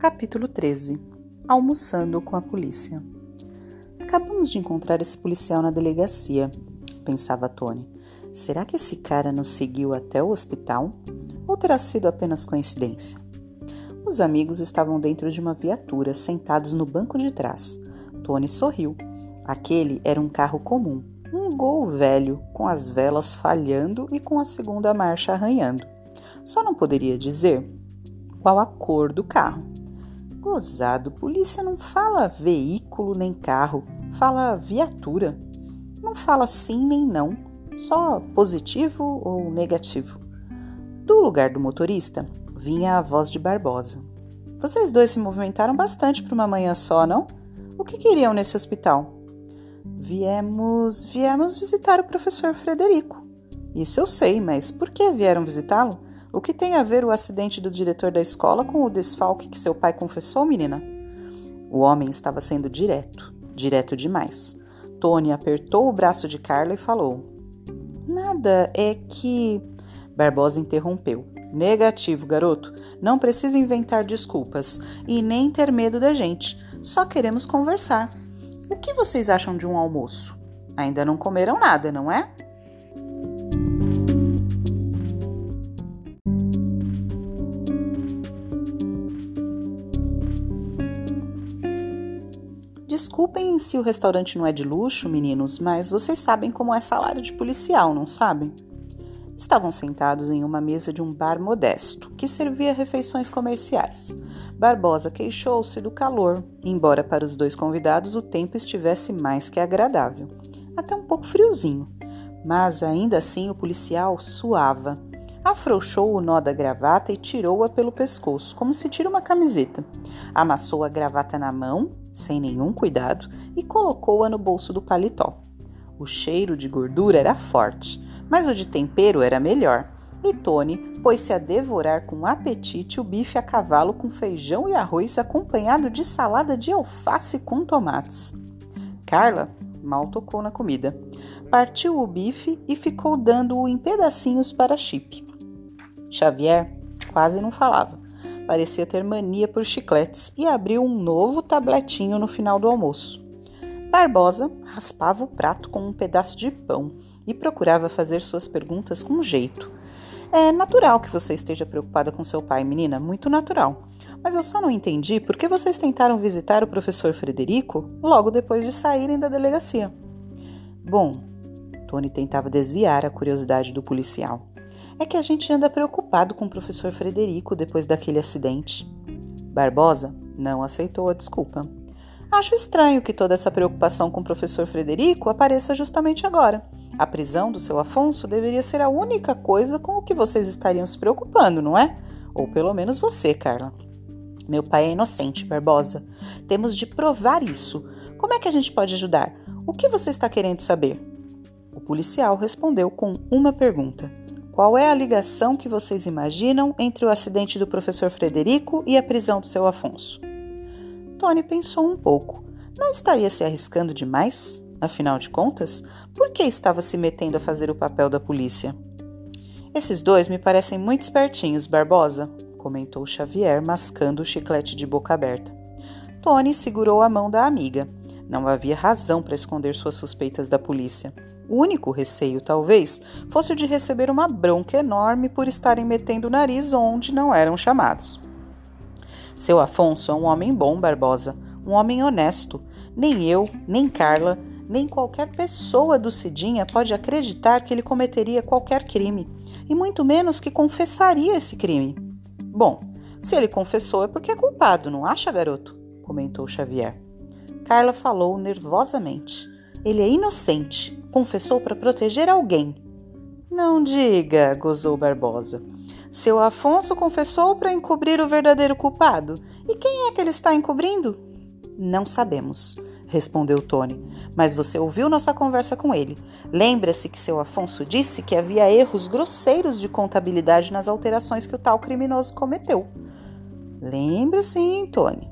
Capítulo 13 Almoçando com a polícia. Acabamos de encontrar esse policial na delegacia, pensava Tony. Será que esse cara nos seguiu até o hospital? Ou terá sido apenas coincidência? Os amigos estavam dentro de uma viatura, sentados no banco de trás. Tony sorriu. Aquele era um carro comum, um gol velho, com as velas falhando e com a segunda marcha arranhando. Só não poderia dizer qual a cor do carro. Gozado, polícia não fala veículo nem carro, fala viatura. Não fala sim nem não, só positivo ou negativo. Do lugar do motorista vinha a voz de Barbosa. Vocês dois se movimentaram bastante para uma manhã só, não? O que queriam nesse hospital? Viemos, viemos visitar o professor Frederico. Isso eu sei, mas por que vieram visitá-lo? O que tem a ver o acidente do diretor da escola com o desfalque que seu pai confessou, menina? O homem estava sendo direto, direto demais. Tony apertou o braço de Carla e falou: Nada, é que. Barbosa interrompeu. Negativo, garoto. Não precisa inventar desculpas e nem ter medo da gente. Só queremos conversar. O que vocês acham de um almoço? Ainda não comeram nada, não é? Desculpem se o restaurante não é de luxo, meninos, mas vocês sabem como é salário de policial, não sabem? Estavam sentados em uma mesa de um bar modesto, que servia refeições comerciais. Barbosa queixou-se do calor, embora para os dois convidados o tempo estivesse mais que agradável. Até um pouco friozinho. Mas ainda assim o policial suava. Afrouxou o nó da gravata e tirou-a pelo pescoço, como se tira uma camiseta. Amassou a gravata na mão, sem nenhum cuidado, e colocou-a no bolso do paletó. O cheiro de gordura era forte mas o de tempero era melhor. E Tony pôs-se a devorar com apetite o bife a cavalo com feijão e arroz acompanhado de salada de alface com tomates. Carla mal tocou na comida. Partiu o bife e ficou dando-o em pedacinhos para Chip. Xavier quase não falava. Parecia ter mania por chicletes e abriu um novo tabletinho no final do almoço. Barbosa raspava o prato com um pedaço de pão e procurava fazer suas perguntas com jeito. É natural que você esteja preocupada com seu pai, menina, muito natural. Mas eu só não entendi por que vocês tentaram visitar o professor Frederico logo depois de saírem da delegacia. Bom, Tony tentava desviar a curiosidade do policial. É que a gente anda preocupado com o professor Frederico depois daquele acidente. Barbosa não aceitou a desculpa. Acho estranho que toda essa preocupação com o professor Frederico apareça justamente agora. A prisão do seu Afonso deveria ser a única coisa com o que vocês estariam se preocupando, não é? Ou pelo menos você, Carla. Meu pai é inocente, Barbosa. Temos de provar isso. Como é que a gente pode ajudar? O que você está querendo saber? O policial respondeu com uma pergunta: Qual é a ligação que vocês imaginam entre o acidente do professor Frederico e a prisão do seu Afonso? Tony pensou um pouco. Não estaria se arriscando demais? Afinal de contas, por que estava se metendo a fazer o papel da polícia? Esses dois me parecem muito espertinhos, Barbosa, comentou Xavier, mascando o chiclete de boca aberta. Tony segurou a mão da amiga. Não havia razão para esconder suas suspeitas da polícia. O único receio, talvez, fosse o de receber uma bronca enorme por estarem metendo o nariz onde não eram chamados. Seu Afonso é um homem bom, Barbosa, um homem honesto. Nem eu, nem Carla, nem qualquer pessoa do Cidinha pode acreditar que ele cometeria qualquer crime, e muito menos que confessaria esse crime. Bom, se ele confessou é porque é culpado, não acha, garoto? comentou Xavier. Carla falou nervosamente. Ele é inocente. Confessou para proteger alguém. Não diga, gozou Barbosa. Seu Afonso confessou para encobrir o verdadeiro culpado. E quem é que ele está encobrindo? Não sabemos, respondeu Tony. Mas você ouviu nossa conversa com ele. Lembra-se que seu Afonso disse que havia erros grosseiros de contabilidade nas alterações que o tal criminoso cometeu. Lembro sim, Tony.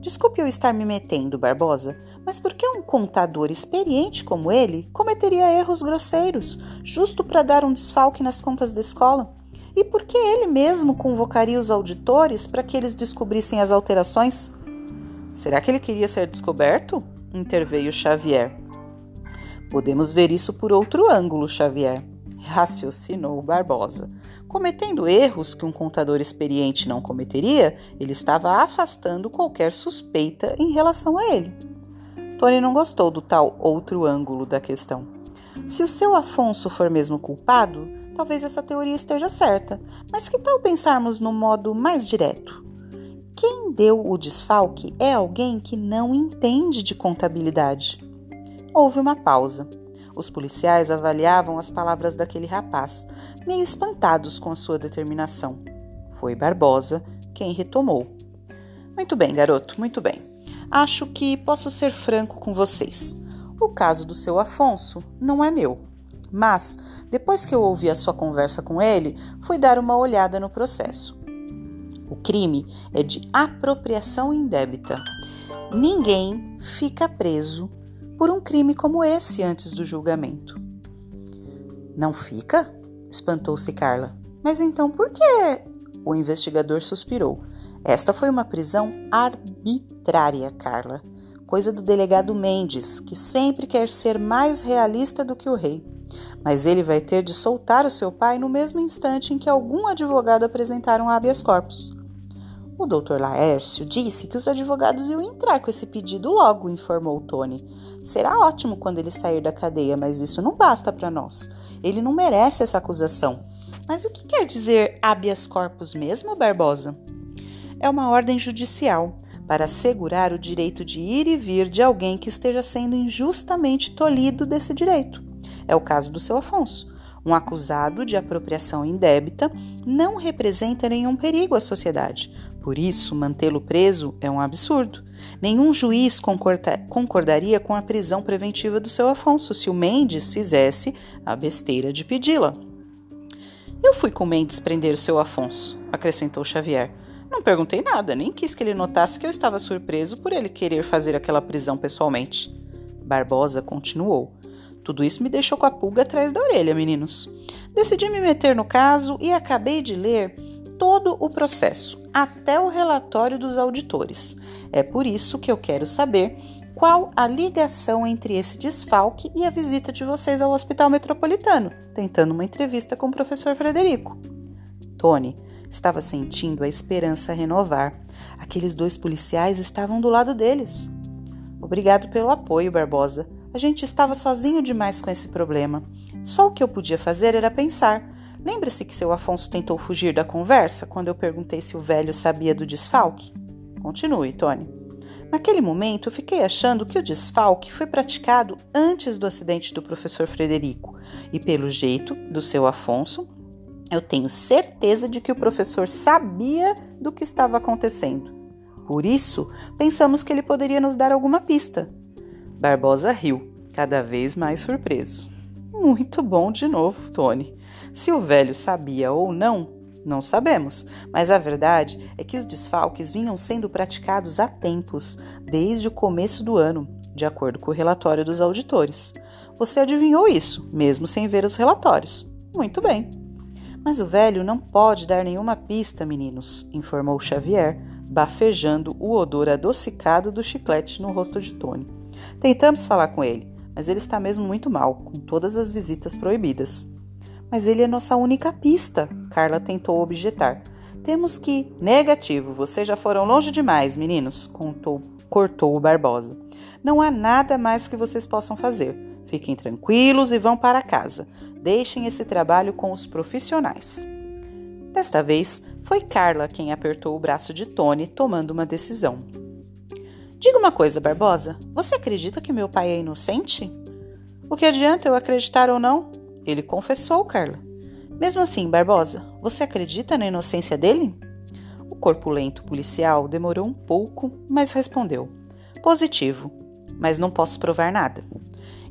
Desculpe eu estar me metendo, Barbosa, mas por que um contador experiente como ele cometeria erros grosseiros, justo para dar um desfalque nas contas da escola? E por que ele mesmo convocaria os auditores para que eles descobrissem as alterações? Será que ele queria ser descoberto? interveio Xavier. Podemos ver isso por outro ângulo, Xavier, raciocinou Barbosa. Cometendo erros que um contador experiente não cometeria, ele estava afastando qualquer suspeita em relação a ele. Tony não gostou do tal outro ângulo da questão. Se o seu Afonso for mesmo culpado, talvez essa teoria esteja certa, mas que tal pensarmos no modo mais direto? Quem deu o desfalque é alguém que não entende de contabilidade. Houve uma pausa. Os policiais avaliavam as palavras daquele rapaz, meio espantados com a sua determinação. Foi Barbosa quem retomou. Muito bem, garoto, muito bem. Acho que posso ser franco com vocês. O caso do seu Afonso não é meu. Mas, depois que eu ouvi a sua conversa com ele, fui dar uma olhada no processo. O crime é de apropriação indébita. Ninguém fica preso por um crime como esse antes do julgamento. Não fica? espantou-se Carla. Mas então por que? O investigador suspirou. Esta foi uma prisão arbitrária, Carla. Coisa do delegado Mendes, que sempre quer ser mais realista do que o rei. Mas ele vai ter de soltar o seu pai no mesmo instante em que algum advogado apresentar um habeas corpus. O doutor Laércio disse que os advogados iam entrar com esse pedido logo, informou Tony. Será ótimo quando ele sair da cadeia, mas isso não basta para nós. Ele não merece essa acusação. Mas o que quer dizer habeas corpus mesmo, Barbosa? É uma ordem judicial para assegurar o direito de ir e vir de alguém que esteja sendo injustamente tolhido desse direito. É o caso do seu Afonso. Um acusado de apropriação indébita não representa nenhum perigo à sociedade, por isso, mantê-lo preso é um absurdo. Nenhum juiz concorda concordaria com a prisão preventiva do seu Afonso se o Mendes fizesse a besteira de pedi-la. Eu fui com Mendes prender o seu Afonso, acrescentou Xavier. Não perguntei nada, nem quis que ele notasse que eu estava surpreso por ele querer fazer aquela prisão pessoalmente. Barbosa continuou. Tudo isso me deixou com a pulga atrás da orelha, meninos. Decidi me meter no caso e acabei de ler todo o processo, até o relatório dos auditores. É por isso que eu quero saber qual a ligação entre esse desfalque e a visita de vocês ao Hospital Metropolitano, tentando uma entrevista com o professor Frederico. Tony estava sentindo a esperança renovar. Aqueles dois policiais estavam do lado deles. Obrigado pelo apoio, Barbosa. A gente estava sozinho demais com esse problema. Só o que eu podia fazer era pensar Lembra-se que seu Afonso tentou fugir da conversa quando eu perguntei se o velho sabia do desfalque? Continue, Tony. Naquele momento, eu fiquei achando que o desfalque foi praticado antes do acidente do professor Frederico, e pelo jeito do seu Afonso, eu tenho certeza de que o professor sabia do que estava acontecendo. Por isso, pensamos que ele poderia nos dar alguma pista. Barbosa riu, cada vez mais surpreso. Muito bom de novo, Tony. Se o velho sabia ou não, não sabemos, mas a verdade é que os desfalques vinham sendo praticados há tempos, desde o começo do ano, de acordo com o relatório dos auditores. Você adivinhou isso, mesmo sem ver os relatórios. Muito bem. Mas o velho não pode dar nenhuma pista, meninos, informou Xavier, bafejando o odor adocicado do chiclete no rosto de Tony. Tentamos falar com ele, mas ele está mesmo muito mal, com todas as visitas proibidas. Mas ele é nossa única pista, Carla tentou objetar. Temos que. Negativo, vocês já foram longe demais, meninos, contou, cortou o Barbosa. Não há nada mais que vocês possam fazer. Fiquem tranquilos e vão para casa. Deixem esse trabalho com os profissionais. Desta vez, foi Carla quem apertou o braço de Tony, tomando uma decisão. Diga uma coisa, Barbosa. Você acredita que meu pai é inocente? O que adianta eu acreditar ou não? Ele confessou, Carla. Mesmo assim, Barbosa, você acredita na inocência dele? O corpulento policial demorou um pouco, mas respondeu: Positivo, mas não posso provar nada.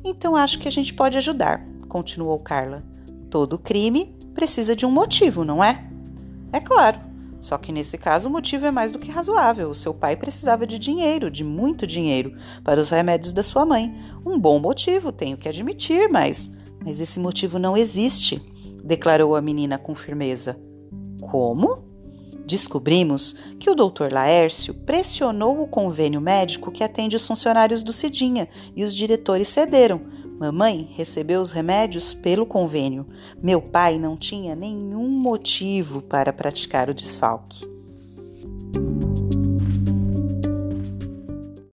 Então acho que a gente pode ajudar, continuou Carla. Todo crime precisa de um motivo, não é? É claro. Só que nesse caso o motivo é mais do que razoável. O seu pai precisava de dinheiro, de muito dinheiro, para os remédios da sua mãe. Um bom motivo, tenho que admitir, mas mas esse motivo não existe, declarou a menina com firmeza. Como? Descobrimos que o Dr. Laércio pressionou o convênio médico que atende os funcionários do Cidinha e os diretores cederam. Mamãe recebeu os remédios pelo convênio. Meu pai não tinha nenhum motivo para praticar o desfalque.